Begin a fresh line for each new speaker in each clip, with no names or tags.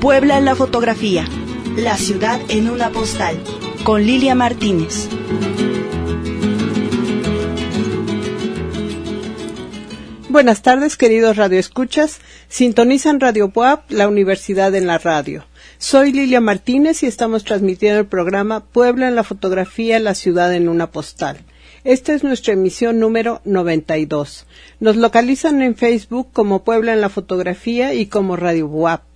Puebla en la fotografía. La ciudad en una postal. Con Lilia Martínez.
Buenas tardes, queridos radioescuchas. Sintonizan Radio PUAP, la Universidad en la Radio. Soy Lilia Martínez y estamos transmitiendo el programa Puebla en la fotografía, la ciudad en una postal. Esta es nuestra emisión número 92. Nos localizan en Facebook como Puebla en la fotografía y como Radio WAP.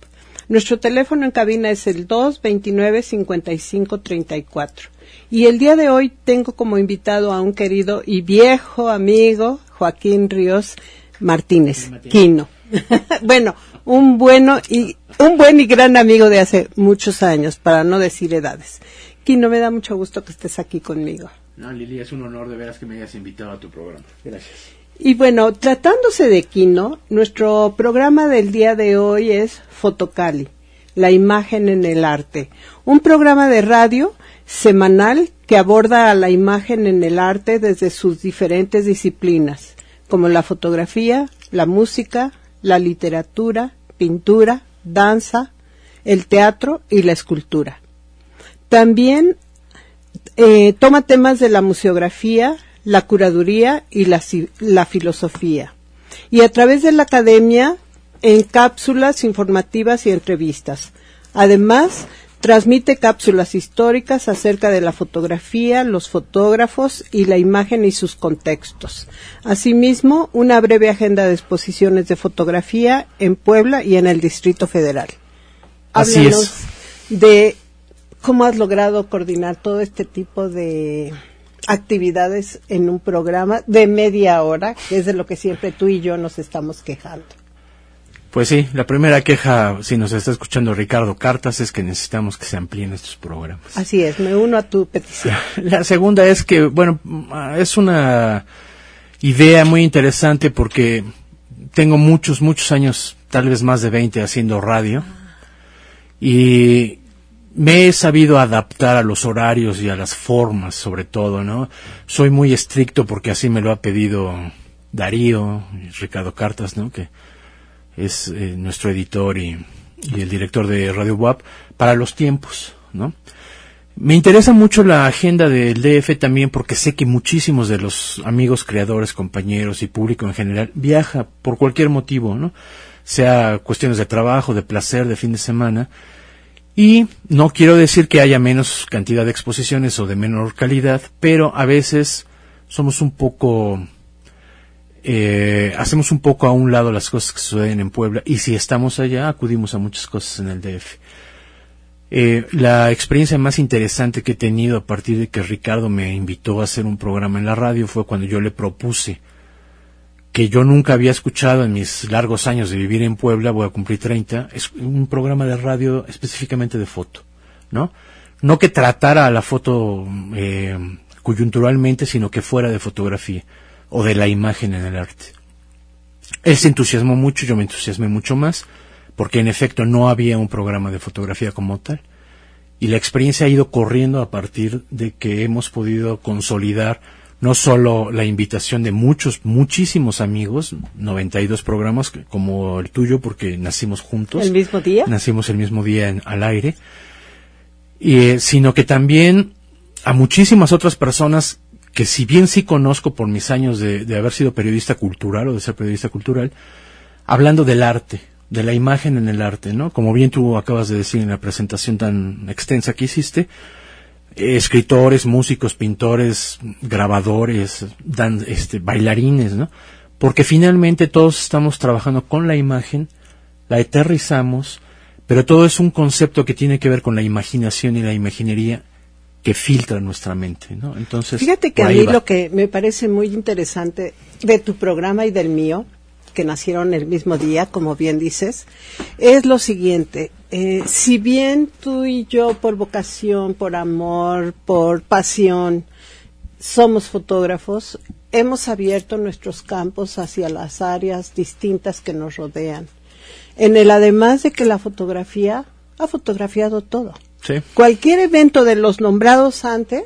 Nuestro teléfono en cabina es el 229-5534. Y el día de hoy tengo como invitado a un querido y viejo amigo, Joaquín Ríos Martínez, Quino. bueno, un bueno y un buen y gran amigo de hace muchos años, para no decir edades. Quino, me da mucho gusto que estés aquí conmigo.
No, Lili, es un honor de veras que me hayas invitado a tu programa. Gracias.
Y bueno, tratándose de Quino, nuestro programa del día de hoy es Fotocali, la imagen en el arte, un programa de radio semanal que aborda a la imagen en el arte desde sus diferentes disciplinas, como la fotografía, la música, la literatura, pintura, danza, el teatro y la escultura. También eh, toma temas de la museografía, la curaduría y la, la filosofía. Y a través de la academia, en cápsulas informativas y entrevistas. Además, Transmite cápsulas históricas acerca de la fotografía, los fotógrafos y la imagen y sus contextos. Asimismo, una breve agenda de exposiciones de fotografía en Puebla y en el Distrito Federal.
Así es.
de cómo has logrado coordinar todo este tipo de actividades en un programa de media hora, que es de lo que siempre tú y yo nos estamos quejando.
Pues sí, la primera queja, si nos está escuchando Ricardo Cartas, es que necesitamos que se amplíen estos programas.
Así es, me uno a tu petición.
La segunda es que, bueno, es una idea muy interesante porque tengo muchos, muchos años, tal vez más de 20 haciendo radio y me he sabido adaptar a los horarios y a las formas, sobre todo, ¿no? Soy muy estricto porque así me lo ha pedido Darío, Ricardo Cartas, ¿no? Que es eh, nuestro editor y, el director de Radio WAP, para los tiempos, ¿no? Me interesa mucho la agenda del DF también porque sé que muchísimos de los amigos, creadores, compañeros y público en general viaja por cualquier motivo, ¿no? Sea cuestiones de trabajo, de placer, de fin de semana. Y no quiero decir que haya menos cantidad de exposiciones o de menor calidad, pero a veces somos un poco eh, hacemos un poco a un lado las cosas que suceden en Puebla y si estamos allá acudimos a muchas cosas en el DF. Eh, la experiencia más interesante que he tenido a partir de que Ricardo me invitó a hacer un programa en la radio fue cuando yo le propuse que yo nunca había escuchado en mis largos años de vivir en Puebla, voy a cumplir 30, es un programa de radio específicamente de foto, ¿no? No que tratara a la foto eh, coyunturalmente, sino que fuera de fotografía o de la imagen en el arte. Él se entusiasmó mucho, yo me entusiasmé mucho más, porque en efecto no había un programa de fotografía como tal. Y la experiencia ha ido corriendo a partir de que hemos podido consolidar no solo la invitación de muchos, muchísimos amigos, 92 programas como el tuyo, porque nacimos juntos.
¿El mismo día?
Nacimos el mismo día en, al aire. Y, eh, sino que también a muchísimas otras personas que si bien sí conozco por mis años de, haber sido periodista cultural o de ser periodista cultural, hablando del arte, de la imagen en el arte, ¿no? Como bien tú acabas de decir en la presentación tan extensa que hiciste, escritores, músicos, pintores, grabadores, dan, este, bailarines, ¿no? Porque finalmente todos estamos trabajando con la imagen, la aterrizamos, pero todo es un concepto que tiene que ver con la imaginación y la imaginería que filtra nuestra mente, ¿no? Entonces,
fíjate que a mí lo que me parece muy interesante de tu programa y del mío, que nacieron el mismo día, como bien dices, es lo siguiente. Eh, si bien tú y yo, por vocación, por amor, por pasión, somos fotógrafos, hemos abierto nuestros campos hacia las áreas distintas que nos rodean. En el además de que la fotografía ha fotografiado todo. Cualquier evento de los nombrados antes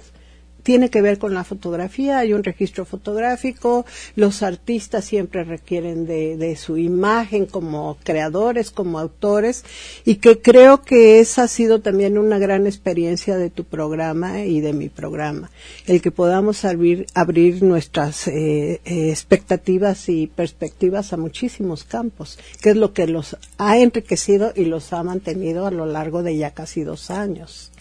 tiene que ver con la fotografía, hay un registro fotográfico, los artistas siempre requieren de, de su imagen como creadores, como autores, y que creo que esa ha sido también una gran experiencia de tu programa y de mi programa, el que podamos abrir, abrir nuestras eh, eh, expectativas y perspectivas a muchísimos campos, que es lo que los ha enriquecido y los ha mantenido a lo largo de ya casi dos años.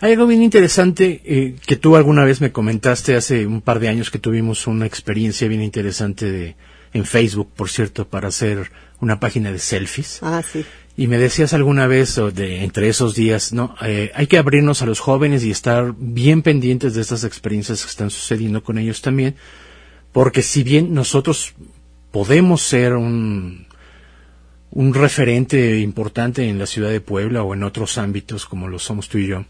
Hay algo bien interesante eh, que tú alguna vez me comentaste hace un par de años que tuvimos una experiencia bien interesante de, en Facebook, por cierto, para hacer una página de selfies.
Ah, sí.
Y me decías alguna vez, o de, entre esos días, ¿no? Eh, hay que abrirnos a los jóvenes y estar bien pendientes de estas experiencias que están sucediendo con ellos también, porque si bien nosotros podemos ser un, un referente importante en la ciudad de Puebla o en otros ámbitos como lo somos tú y yo,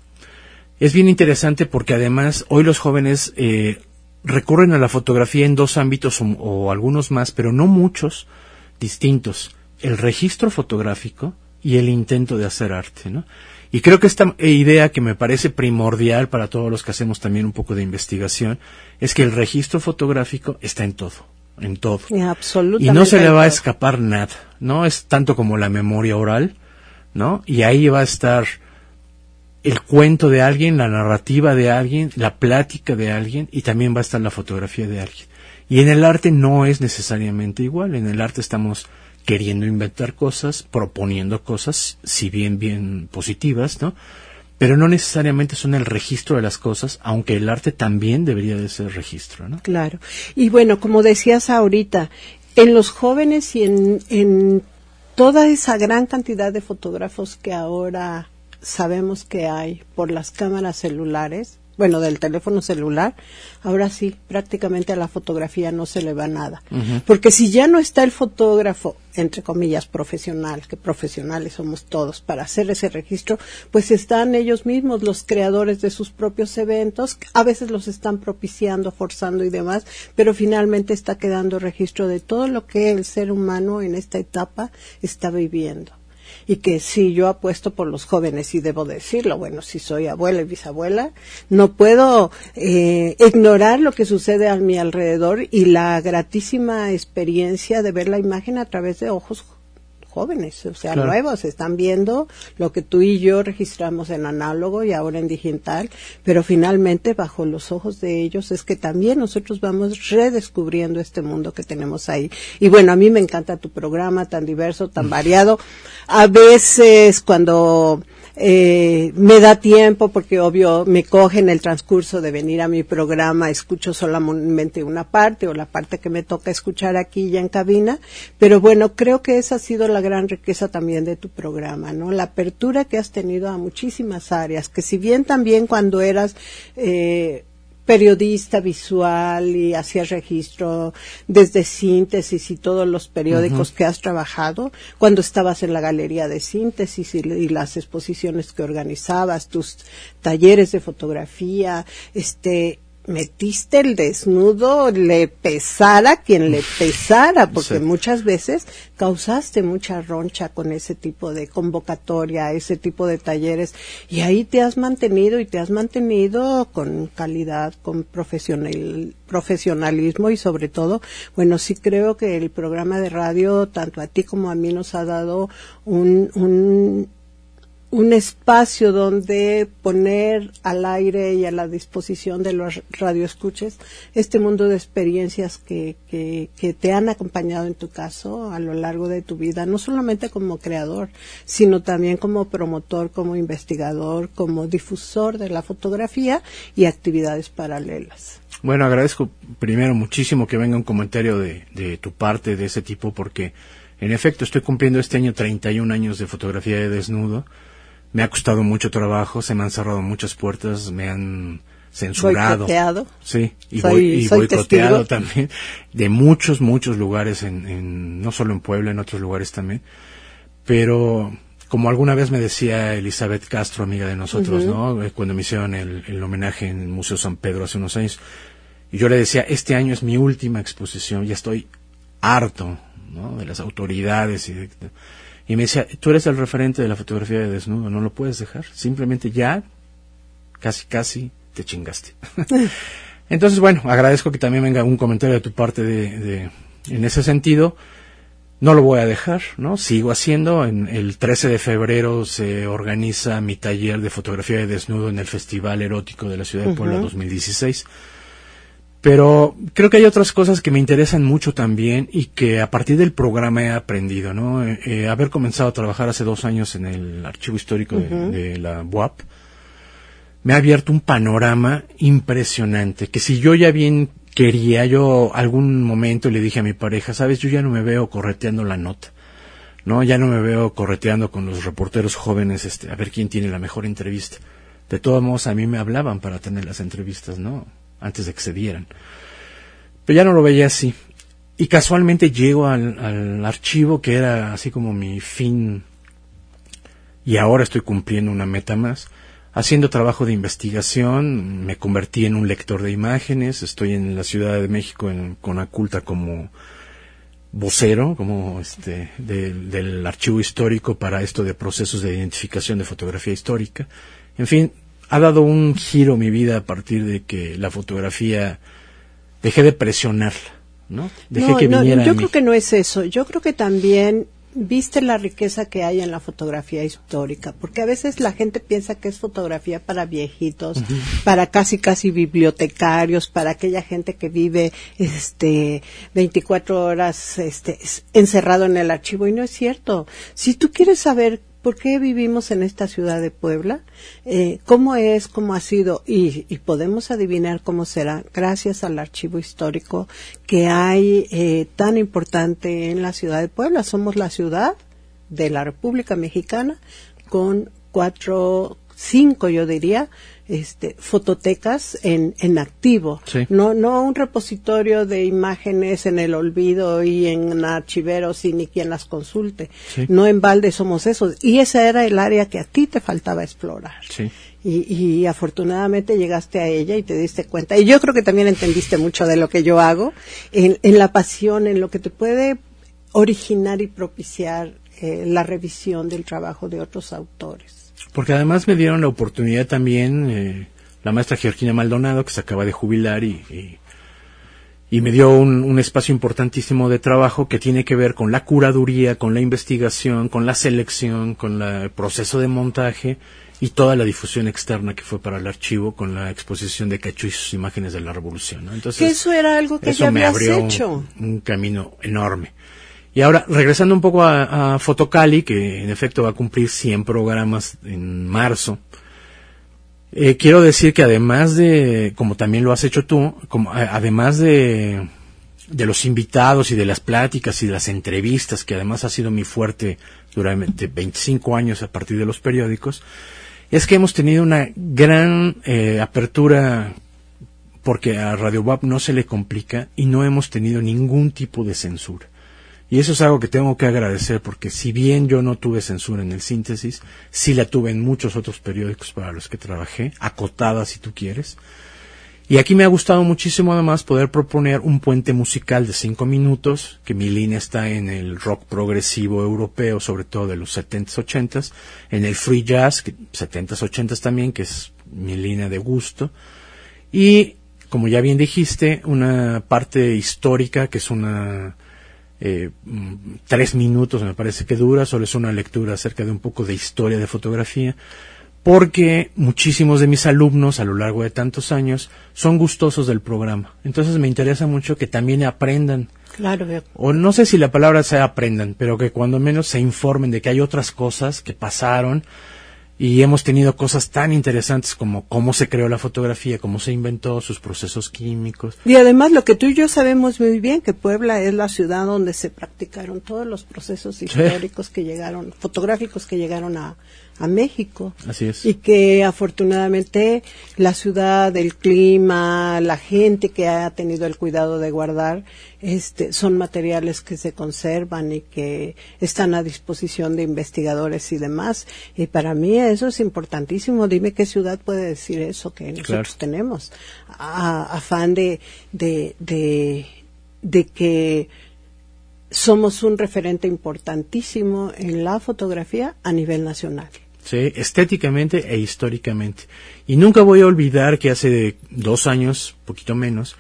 es bien interesante porque además hoy los jóvenes eh, recurren a la fotografía en dos ámbitos o, o, algunos más, pero no muchos distintos. El registro fotográfico y el intento de hacer arte, ¿no? Y creo que esta idea que me parece primordial para todos los que hacemos también un poco de investigación es que el registro fotográfico está en todo, en todo. Y no se le va a escapar nada, ¿no? Es tanto como la memoria oral, ¿no? Y ahí va a estar el cuento de alguien, la narrativa de alguien, la plática de alguien y también va a estar la fotografía de alguien. Y en el arte no es necesariamente igual. En el arte estamos queriendo inventar cosas, proponiendo cosas, si bien bien positivas, ¿no? Pero no necesariamente son el registro de las cosas, aunque el arte también debería de ser registro, ¿no?
Claro. Y bueno, como decías ahorita, en los jóvenes y en, en toda esa gran cantidad de fotógrafos que ahora sabemos que hay por las cámaras celulares, bueno, del teléfono celular, ahora sí, prácticamente a la fotografía no se le va nada. Uh -huh. Porque si ya no está el fotógrafo, entre comillas, profesional, que profesionales somos todos, para hacer ese registro, pues están ellos mismos, los creadores de sus propios eventos, a veces los están propiciando, forzando y demás, pero finalmente está quedando registro de todo lo que el ser humano en esta etapa está viviendo y que sí yo apuesto por los jóvenes y debo decirlo bueno si soy abuela y bisabuela no puedo eh, ignorar lo que sucede a mi alrededor y la gratísima experiencia de ver la imagen a través de ojos o sea, claro. nuevos, están viendo lo que tú y yo registramos en análogo y ahora en digital, pero finalmente bajo los ojos de ellos es que también nosotros vamos redescubriendo este mundo que tenemos ahí. Y bueno, a mí me encanta tu programa tan diverso, tan variado. A veces cuando eh, me da tiempo porque obvio me coge en el transcurso de venir a mi programa, escucho solamente una parte o la parte que me toca escuchar aquí ya en cabina, pero bueno, creo que esa ha sido la gran riqueza también de tu programa, ¿no? La apertura que has tenido a muchísimas áreas, que si bien también cuando eras eh, periodista visual y hacías registro desde síntesis y todos los periódicos uh -huh. que has trabajado, cuando estabas en la galería de síntesis y, y, las exposiciones que organizabas, tus talleres de fotografía, este, metiste el desnudo, le pesara quien le pesara, porque sí. muchas veces causaste mucha roncha con ese tipo de convocatoria, ese tipo de talleres, y ahí te has mantenido y te has mantenido con calidad, con profesional, profesionalismo y sobre todo, bueno, sí creo que el programa de radio, tanto a ti como a mí, nos ha dado un, un un espacio donde poner al aire y a la disposición de los radioescuches este mundo de experiencias que, que, que, te han acompañado en tu caso a lo largo de tu vida, no solamente como creador, sino también como promotor, como investigador, como difusor de la fotografía y actividades paralelas.
Bueno, agradezco primero muchísimo que venga un comentario de, de tu parte de ese tipo porque en efecto estoy cumpliendo este año 31 años de fotografía de desnudo me ha costado mucho trabajo, se me han cerrado muchas puertas, me han censurado.
Boicoteado.
Sí, y, soy, boy, y soy boicoteado testigo. también, de muchos, muchos lugares, en, en, no solo en Puebla, en otros lugares también. Pero, como alguna vez me decía Elizabeth Castro, amiga de nosotros, uh -huh. ¿no? Cuando me hicieron el, el homenaje en el Museo San Pedro hace unos años, y yo le decía, este año es mi última exposición, ya estoy harto, ¿no? De las autoridades y de, y me decía, tú eres el referente de la fotografía de desnudo, no lo puedes dejar. Simplemente ya, casi, casi, te chingaste. Entonces, bueno, agradezco que también venga un comentario de tu parte de, de, en ese sentido. No lo voy a dejar, ¿no? Sigo haciendo. En el 13 de febrero se organiza mi taller de fotografía de desnudo en el Festival Erótico de la Ciudad de Puebla 2016. Pero creo que hay otras cosas que me interesan mucho también y que a partir del programa he aprendido, ¿no? Eh, eh, haber comenzado a trabajar hace dos años en el archivo histórico de, de, la UAP me ha abierto un panorama impresionante, que si yo ya bien quería, yo algún momento le dije a mi pareja, sabes, yo ya no me veo correteando la nota. No, ya no me veo correteando con los reporteros jóvenes, este, a ver quién tiene la mejor entrevista. De todos modos, a mí me hablaban para tener las entrevistas, ¿no? Antes de que se dieran. Pero ya no lo veía así. Y casualmente llego al, al, archivo que era así como mi fin y ahora estoy cumpliendo una meta más. Haciendo trabajo de investigación, me convertí en un lector de imágenes, estoy en la Ciudad de México en Conaculta como vocero, como este, de, del archivo histórico para esto de procesos de identificación de fotografía histórica. En fin, ha dado un giro mi vida a partir de que la fotografía dejé de presionarla, ¿no? Dejé
no,
que
no, yo
a mí.
creo que no es eso. Yo creo que también viste la riqueza que hay en la fotografía histórica, porque a veces la gente piensa que es fotografía para viejitos, para casi casi bibliotecarios, para aquella gente que vive este 24 horas este encerrado en el archivo y no es cierto. Si tú quieres saber por qué vivimos en esta ciudad de Puebla, eh, cómo es, cómo ha sido, y, y, podemos adivinar cómo será gracias al archivo histórico que hay eh, tan importante en la ciudad de Puebla. Somos la ciudad de la República Mexicana con cuatro, cinco, yo diría, este, fototecas en, en activo,
Sí.
no, no un repositorio de imágenes en el olvido y en archiveros y ni quien las consulte.
Sí.
No en balde somos esos. Y ese era el área que a ti te faltaba explorar.
Sí.
Y, y afortunadamente llegaste a ella y te diste cuenta. Y yo creo que también entendiste mucho de lo que yo hago, en, en la pasión, en lo que te puede originar y propiciar eh, la revisión del trabajo de otros autores.
Porque además me dieron la oportunidad también, eh, la maestra Georgina Maldonado, que se acaba de jubilar y, y, y me dio un, un, espacio importantísimo de trabajo que tiene que ver con la curaduría, con la investigación, con la selección, con la, el proceso de montaje y toda la difusión externa que fue para el archivo con la exposición de Cachú y sus imágenes de la revolución. ¿no? Entonces,
que eso era algo que ya
me
habías
abrió
hecho.
Un, un camino enorme. Y ahora, regresando un poco a, a, Fotocali, que en efecto va a cumplir 100 programas en marzo, eh, quiero decir que además de, como también lo has hecho tú, como, además de, de los invitados y de las pláticas y de las entrevistas, que además ha sido mi fuerte durante 25 años a partir de los periódicos, es que hemos tenido una gran eh, apertura porque a Radio WAP no se le complica y no hemos tenido ningún tipo de censura. Y eso es algo que tengo que agradecer porque si bien yo no tuve censura en el síntesis, sí la tuve en muchos otros periódicos para los que trabajé, acotada si tú quieres. Y aquí me ha gustado muchísimo además poder proponer un puente musical de cinco minutos, que mi línea está en el rock progresivo europeo, sobre todo de los 70s, 80s, en el free jazz, que 70s, 80s también, que es mi línea de gusto, y como ya bien dijiste, una parte histórica que es una eh, tres minutos me parece que dura, solo es una lectura acerca de un poco de historia de fotografía, porque muchísimos de mis alumnos a lo largo de tantos años son gustosos del programa. Entonces me interesa mucho que también aprendan.
Claro.
O no sé si la palabra sea aprendan, pero que cuando menos se informen de que hay otras cosas que pasaron y hemos tenido cosas tan interesantes como cómo se creó la fotografía, cómo se inventó, sus procesos químicos.
Y además lo que tú y yo sabemos muy bien, que Puebla es la ciudad donde se practicaron todos los procesos históricos sí. que llegaron, fotográficos que llegaron a, a México.
Así es.
Y que afortunadamente la ciudad, el clima, la gente que ha tenido el cuidado de guardar, este, son materiales que se conservan y que están a disposición de investigadores y demás. Y para mí eso es importantísimo. Dime qué ciudad puede decir eso que nosotros
Claro.
tenemos. A- afán de, de, de, de que somos un referente importantísimo en la fotografía a nivel nacional.
Estéticamente e históricamente. Y nunca voy a olvidar que hace dos años, poquito menos,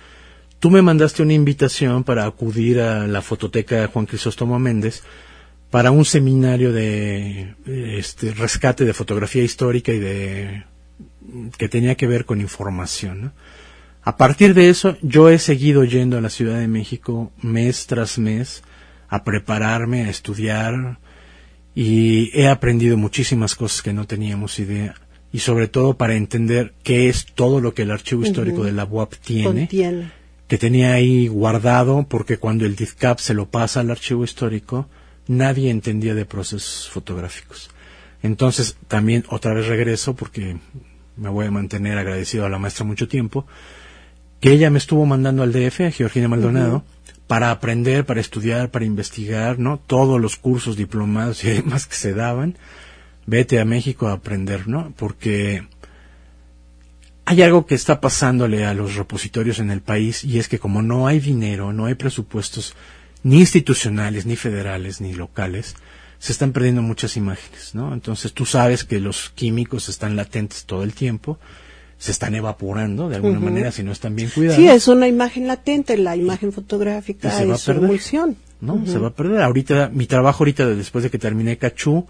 tú me mandaste una invitación para acudir a la fototeca Juan Crisóstomo Méndez para un seminario de este rescate de fotografía histórica y de que tenía que ver con información. A partir de eso, yo he seguido yendo a la Ciudad de México mes tras mes a prepararme, a estudiar y he aprendido muchísimas cosas que no teníamos idea y sobre todo para entender qué es todo lo que el archivo histórico de la UAP tiene, que tenía ahí guardado porque cuando el DIFCAP se lo pasa al archivo histórico, nadie entendía de procesos fotográficos. Entonces, también otra vez regreso, porque me voy a mantener agradecido a la maestra mucho tiempo, que ella me estuvo mandando al DF, a Georgina Maldonado, para aprender, para estudiar, para investigar, ¿no? Todos los cursos, diplomados y demás que se daban. Vete a México a aprender, ¿no? Porque hay algo que está pasándole a los repositorios en el país y es que como no hay dinero, no hay presupuestos ni institucionales, ni federales, ni locales, se están perdiendo muchas imágenes, ¿no? Entonces tú sabes que los químicos están latentes todo el tiempo, se están evaporando de alguna manera si no están bien cuidados.
Sí, es una imagen latente, la imagen fotográfica se es emulsión.
¿no? Se va a perder. Ahorita, mi trabajo ahorita, después de que terminé Cachú,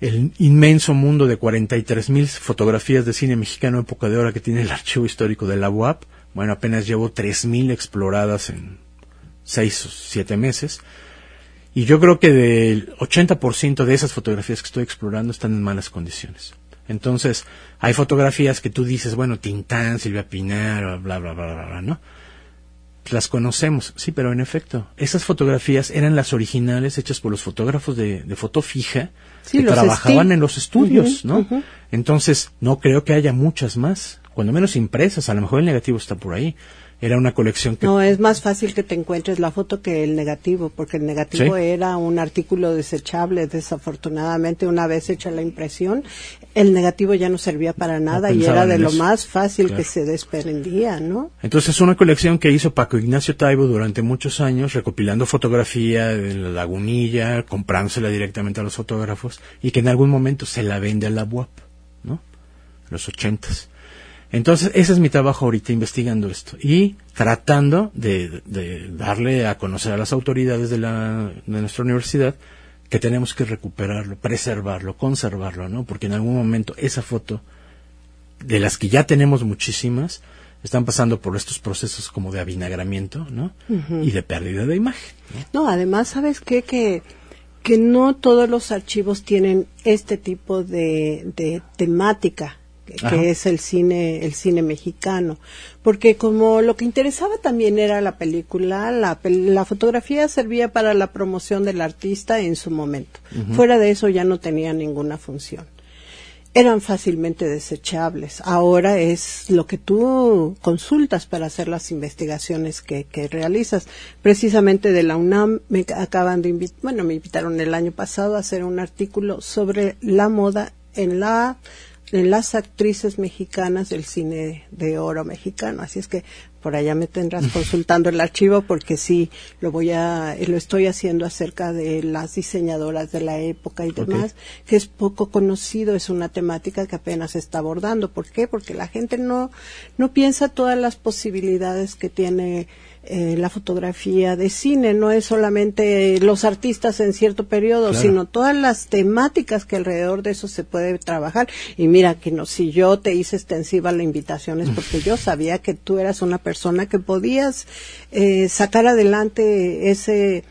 el inmenso mundo de 43 mil fotografías de cine mexicano época de hora que tiene el archivo histórico de la UAP, bueno, apenas llevo 3 mil exploradas en seis o siete meses. Y yo creo que del 80% de esas fotografías que estoy explorando están en malas condiciones. Entonces, hay fotografías que tú dices, bueno, Tintán, Silvia Pinar, bla, bla, bla, bla, bla, ¿no? Las conocemos, sí, pero en efecto, esas fotografías eran las originales hechas por los fotógrafos de, foto fija que trabajaban en los estudios, ¿no? Entonces, no creo que haya muchas más, cuando menos impresas, a lo mejor el negativo está por ahí era una colección que...
No, es más fácil que te encuentres la foto que el negativo, porque el negativo era un artículo desechable. Desafortunadamente, una vez hecha la impresión, el negativo ya no servía para nada y era de lo más fácil que se desprendía, ¿no?
Entonces, es una colección que hizo Paco Ignacio Taibo durante muchos años, recopilando fotografía de la lagunilla, comprándosela directamente a los fotógrafos y que en algún momento se la vende a la UAP, ¿no? Los ochentas. Entonces, ese es mi trabajo ahorita, investigando esto y tratando de, darle a conocer a las autoridades de, la, de nuestra universidad que tenemos que recuperarlo, preservarlo, conservarlo, ¿no? Porque en algún momento esa foto, de las que ya tenemos muchísimas, están pasando por estos procesos como de avinagramiento, ¿no? Y de pérdida de imagen.
¿no? además, ¿sabes qué? Que, que no todos los archivos tienen este tipo de, de temática que es el cine el cine mexicano. Porque como lo que interesaba también era la película la, la fotografía servía para la promoción del artista en su momento. Fuera de eso ya no tenía ninguna función. Eran fácilmente desechables. Ahora es lo que tú consultas para hacer las investigaciones que, que realizas. Precisamente de la UNAM me acaban de invitar, bueno, me invitaron el año pasado a hacer un artículo sobre la moda en la las actrices mexicanas del cine de oro mexicano. Así es que por allá me tendrás consultando el archivo porque sí lo voy a lo estoy haciendo acerca de las diseñadoras de la época y demás que es poco conocido es una temática que apenas se está abordando ¿por qué? porque la gente no no piensa todas las posibilidades que tiene eh, la fotografía de cine, no es solamente los artistas en cierto periodo, sino todas las temáticas que alrededor de eso se puede trabajar. Y mira que no, si yo te hice extensiva la invitación es porque yo sabía que tú eras una persona que podías eh, sacar adelante ese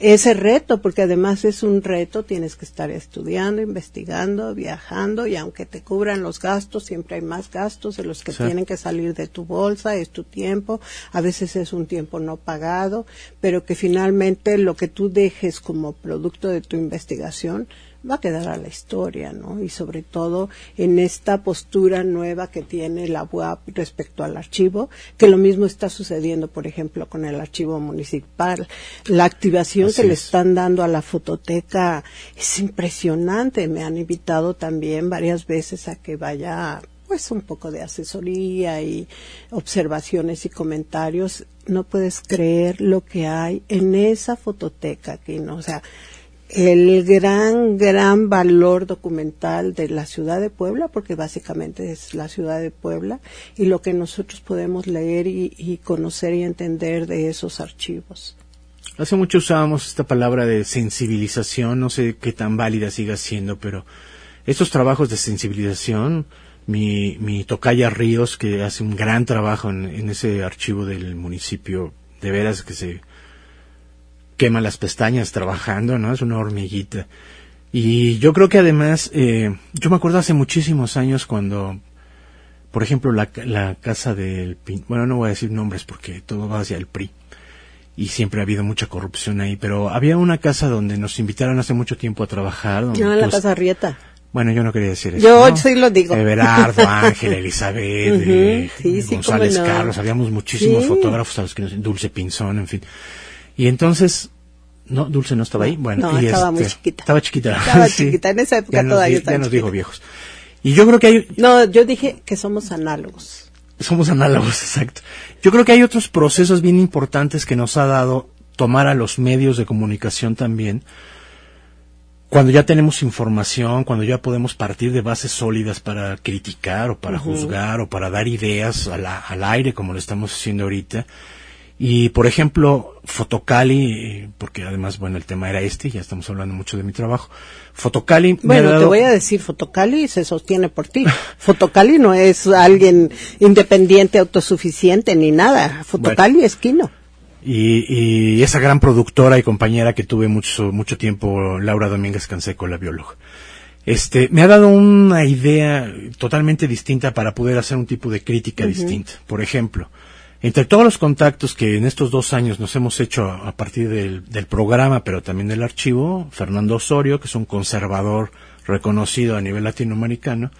ese reto, porque además es un reto, tienes que estar estudiando, investigando, viajando y aunque te cubran los gastos, siempre hay más gastos de los que tienen que salir de tu bolsa, es tu tiempo, a veces es un tiempo no pagado, pero que finalmente lo que tú dejes como producto de tu investigación va a quedar a la historia, ¿no? Y sobre todo en esta postura nueva que tiene la UAP respecto al archivo, que lo mismo está sucediendo, por ejemplo, con el archivo municipal. La activación que le están dando a la fototeca es impresionante. Me han invitado también varias veces a que vaya pues un poco de asesoría y observaciones y comentarios. No puedes creer lo que hay en esa fototeca, que no, o sea, el gran, gran valor documental de la ciudad de Puebla, porque básicamente es la ciudad de Puebla, y lo que nosotros podemos leer y, conocer y entender de esos archivos.
Hace mucho usábamos esta palabra de sensibilización, no sé qué tan válida siga siendo, pero estos trabajos de sensibilización, mi, mi tocaya Ríos, que hace un gran trabajo en ese archivo del municipio, de veras que se quema las pestañas trabajando, ¿no? Es una hormiguita. Y yo creo que además, eh, yo me acuerdo hace muchísimos años cuando, por ejemplo, la, la casa del, bueno, no voy a decir nombres porque todo va hacia el PRI y siempre ha habido mucha corrupción ahí, pero había una casa donde nos invitaron hace mucho tiempo a trabajar. Donde,
no, la pues, casa Rieta.
Bueno, yo no quería decir eso.
Yo
¿no?
sí lo digo.
Everardo, Ángel, Elizabeth, uh -huh, eh, sí, sí, González no. Carlos, habíamos muchísimos sí. fotógrafos a los que nos, Dulce Pinzón, en fin. Y entonces, no, Dulce no estaba ahí. Bueno,
no,
y
estaba
este,
muy chiquita.
Estaba chiquita.
Estaba chiquita, en esa época
ya nos,
todavía
ya nos dijo viejos. Y yo creo que hay...
No, yo dije que somos análogos.
Somos análogos, exacto. Yo creo que hay otros procesos bien importantes que nos ha dado tomar a los medios de comunicación también, cuando ya tenemos información, cuando ya podemos partir de bases sólidas para criticar o para uh -huh. juzgar o para dar ideas a la, al aire, como lo estamos haciendo ahorita. Y, por ejemplo, Fotocali, porque además, bueno, el tema era este, ya estamos hablando mucho de mi trabajo. Fotocali.
Bueno,
dado...
te voy a decir, Fotocali se sostiene por ti. Fotocali no es alguien independiente, autosuficiente, ni nada. Fotocali bueno. es Kino.
Y, y, esa gran productora y compañera que tuve mucho, mucho tiempo, Laura Domínguez Canseco, la bióloga. Este, me ha dado una idea totalmente distinta para poder hacer un tipo de crítica uh -huh. distinta. Por ejemplo, entre todos los contactos que en estos dos años nos hemos hecho a partir del, del programa, pero también del archivo, Fernando Osorio, que es un conservador reconocido a nivel latinoamericano,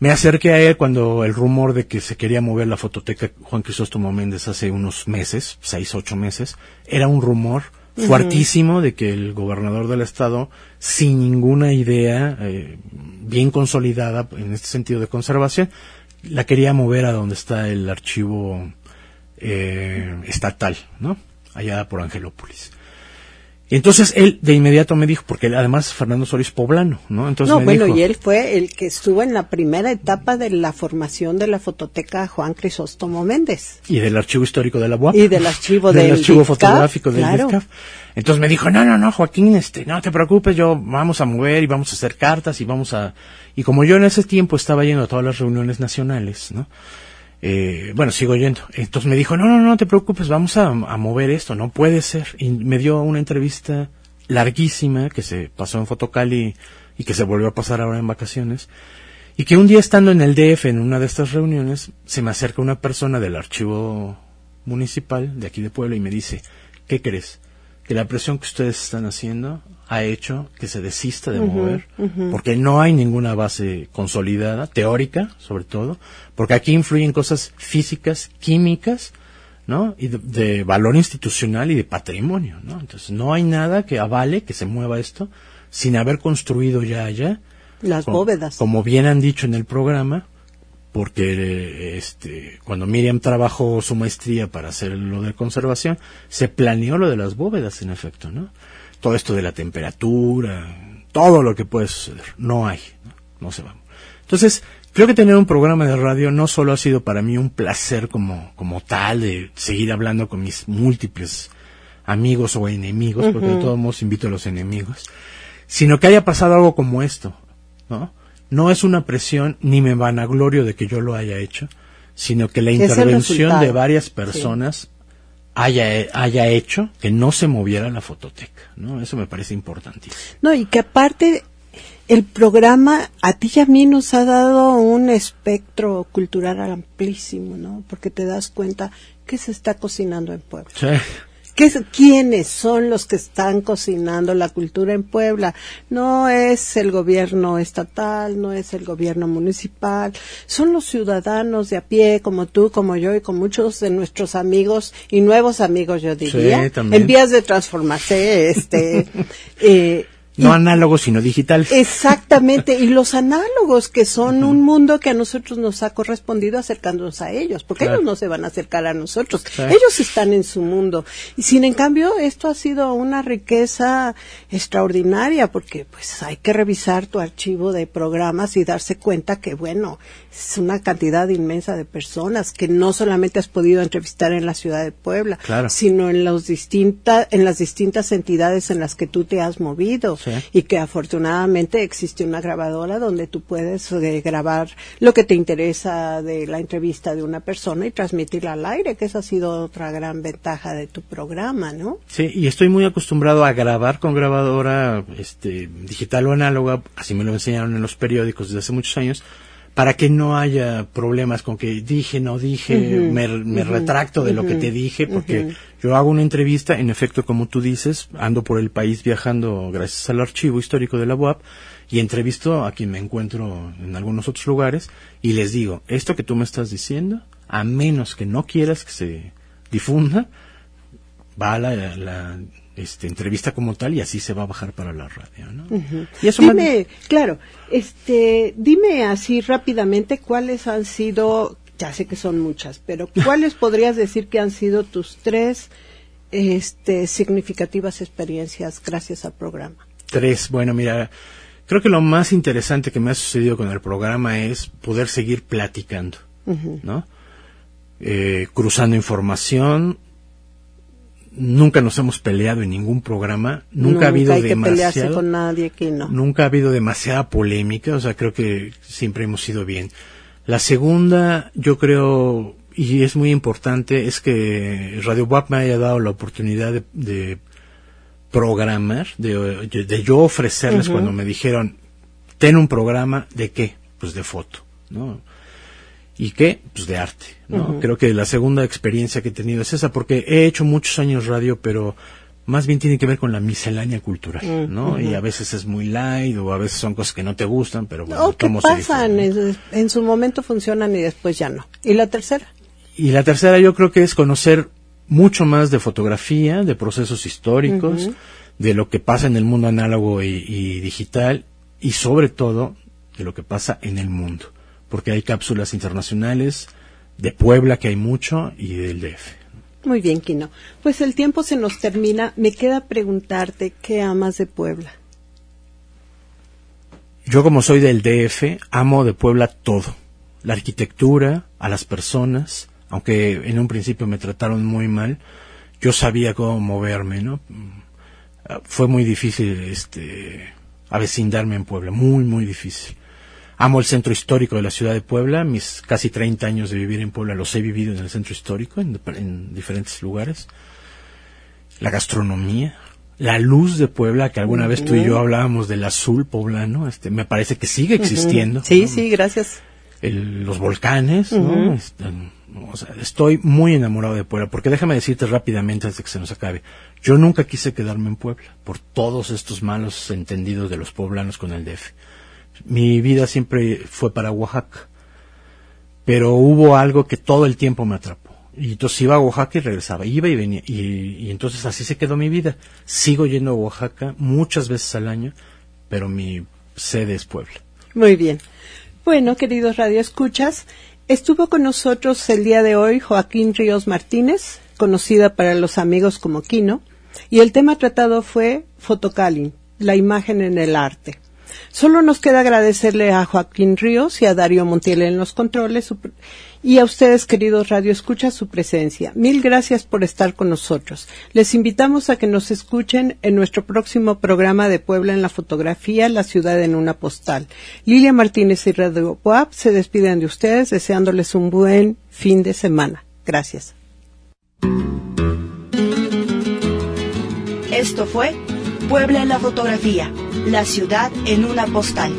me acerqué a él cuando el rumor de que se quería mover la fototeca Juan Crisóstomo Méndez hace unos meses, seis, ocho meses, era un rumor uh -huh. fuertísimo de que el gobernador del estado, sin ninguna idea eh, bien consolidada en este sentido de conservación, la quería mover a donde está el archivo eh, estatal, ¿no? Allá por Angelópolis. Y entonces él de inmediato me dijo, porque además Fernando Solis poblano, ¿no? Entonces
no,
me
bueno,
dijo,
y él fue el que estuvo en la primera etapa de la formación de la fototeca Juan Crisóstomo Méndez.
Y del archivo histórico de la UAP.
Y del archivo
del
del
archivo fotográfico del
claro.
Entonces me dijo, no, no, no, Joaquín, este, no te preocupes, yo vamos a mover y vamos a hacer cartas y vamos a... Y como yo en ese tiempo estaba yendo a todas las reuniones nacionales, ¿no? Eh, bueno, sigo yendo. Entonces me dijo, no, no, no te preocupes, vamos a, mover esto, no puede ser. Y me dio una entrevista larguísima que se pasó en Fotocali y que se volvió a pasar ahora en vacaciones. Y que un día estando en el DF en una de estas reuniones, se me acerca una persona del archivo municipal de aquí de Puebla y me dice, ¿qué crees? Que la presión que ustedes están haciendo ha hecho que se desista de mover, porque no hay ninguna base consolidada, teórica sobre todo, porque aquí influyen cosas físicas, químicas, ¿no? Y de, de valor institucional y de patrimonio, ¿no? Entonces no hay nada que avale que se mueva esto sin haber construido ya allá,
Las
como,
bóvedas.
como bien han dicho en el programa, porque este cuando Miriam trabajó su maestría para hacer lo de conservación, se planeó lo de las bóvedas en efecto, ¿no? Todo esto de la temperatura, todo lo que puede suceder, no hay, no, no se va. Entonces, creo que tener un programa de radio no solo ha sido para mí un placer como, como tal de seguir hablando con mis múltiples amigos o enemigos, porque de todos modos invito a los enemigos, sino que haya pasado algo como esto, ¿no? No es una presión ni me vanaglorio de que yo lo haya hecho, sino que la intervención de varias
sí.
personas haya, haya hecho que no se moviera la fototeca, ¿no? Eso me parece importantísimo.
No, y que aparte el programa a ti y a mí nos ha dado un espectro cultural amplísimo, ¿no? Porque te das cuenta que se está cocinando en Puebla.
Sí.
¿Qué es- ¿Quiénes son los que están cocinando la cultura en Puebla? No es el gobierno estatal, no es el gobierno municipal, son los ciudadanos de a pie, como tú, como yo y con muchos de nuestros amigos y nuevos amigos, yo diría,
Sí,
en vías de transformarse, este, eh,
No análogos, sino digitales.
Exactamente, y los análogos, que son un mundo que a nosotros nos ha correspondido acercándonos a ellos, porque ellos no se van a acercar a nosotros, ellos están en su mundo. Y sin en cambio, esto ha sido una riqueza extraordinaria, porque pues hay que revisar tu archivo de programas y darse cuenta que, bueno, es una cantidad inmensa de personas que no solamente has podido entrevistar en la ciudad de Puebla, sino en, los distintas en las distintas entidades en las que tú te has movido y que afortunadamente existe una grabadora donde tú puedes eh, grabar lo que te interesa de la entrevista de una persona y transmitirla al aire, que esa ha sido otra gran ventaja de tu programa, ¿no?
Sí, y estoy muy acostumbrado a grabar con grabadora este, digital o análoga, así me lo enseñaron en los periódicos desde hace muchos años, para que no haya problemas con que dije, no dije, me, retracto de lo que te dije, porque yo hago una entrevista, en efecto, como tú dices, ando por el país viajando gracias al archivo histórico de la UAP y entrevisto a quien me encuentro en algunos otros lugares y les digo, esto que tú me estás diciendo, a menos que no quieras que se difunda, va a la este, entrevista como tal y así se va a bajar para la radio, ¿no?
Y eso dime, claro, este, dime así rápidamente cuáles han sido, ya sé que son muchas, pero cuáles podrías decir que han sido tus tres, este, significativas experiencias gracias al programa.
Tres, bueno, mira, creo que lo más interesante que me ha sucedido con el programa es poder seguir platicando, ¿no? Eh, cruzando información, nunca nos hemos peleado en ningún programa, nunca, ha habido demasiado,
con nadie que no.
Nunca ha habido demasiada polémica, o sea, creo que siempre hemos ido bien. La segunda, yo creo, y es muy importante, es que Radio WAP me haya dado la oportunidad de, programar, de, yo ofrecerles cuando me dijeron, ten un programa de qué, pues de foto, ¿no? ¿Y qué? Pues de arte, ¿no? Creo que la segunda experiencia que he tenido es esa, porque he hecho muchos años radio, pero más bien tiene que ver con la miscelánea cultural, ¿no? Y a veces es muy light o a veces son cosas que no te gustan, pero bueno,
¿qué pasan? En, su momento funcionan y después ya no. ¿Y la tercera?
Y la tercera yo creo que es conocer mucho más de fotografía, de procesos históricos, de lo que pasa en el mundo análogo y digital y sobre todo de lo que pasa en el mundo porque hay cápsulas internacionales de Puebla, que hay mucho, y del DF.
Muy bien, Quino. Pues el tiempo se nos termina. Me queda preguntarte, ¿qué amas de Puebla?
Yo como soy del DF, amo de Puebla todo. La arquitectura, a las personas, aunque en un principio me trataron muy mal, yo sabía cómo moverme, ¿no? Fue muy difícil este avecindarme en Puebla, muy muy difícil. Amo el centro histórico de la ciudad de Puebla. Mis casi 30 años de vivir en Puebla los he vivido en el centro histórico, en, diferentes lugares. La gastronomía, la luz de Puebla, que alguna vez tú y yo hablábamos del azul poblano, este, me parece que sigue existiendo.
Sí, sí, gracias.
los volcanes, ¿no? Este, estoy muy enamorado de Puebla, porque déjame decirte rápidamente antes de que se nos acabe. Yo nunca quise quedarme en Puebla por todos estos malos entendidos de los poblanos con el DF mi vida siempre fue para Oaxaca. Pero hubo algo que todo el tiempo me atrapó. Y entonces iba a Oaxaca y regresaba, iba y venía. Y, entonces así se quedó mi vida. Sigo yendo a Oaxaca muchas veces al año, pero mi sede es Puebla.
Muy bien. Bueno, queridos radioescuchas, estuvo con nosotros el día de hoy Joaquín Ríos Martínez, conocida para los amigos como Quino, y el tema tratado fue Fotocalin, la imagen en el arte. Solo nos queda agradecerle a Joaquín Ríos y a Darío Montiel en los controles y a ustedes, queridos Radio Escucha, su presencia. Mil gracias por estar con nosotros. Les invitamos a que nos escuchen en nuestro próximo programa de Puebla en la fotografía, La ciudad en una postal. Lilia Martínez y Radio Puap se despiden de ustedes deseándoles un buen fin de semana. Gracias.
Esto fue Puebla en la fotografía, la ciudad en una postal.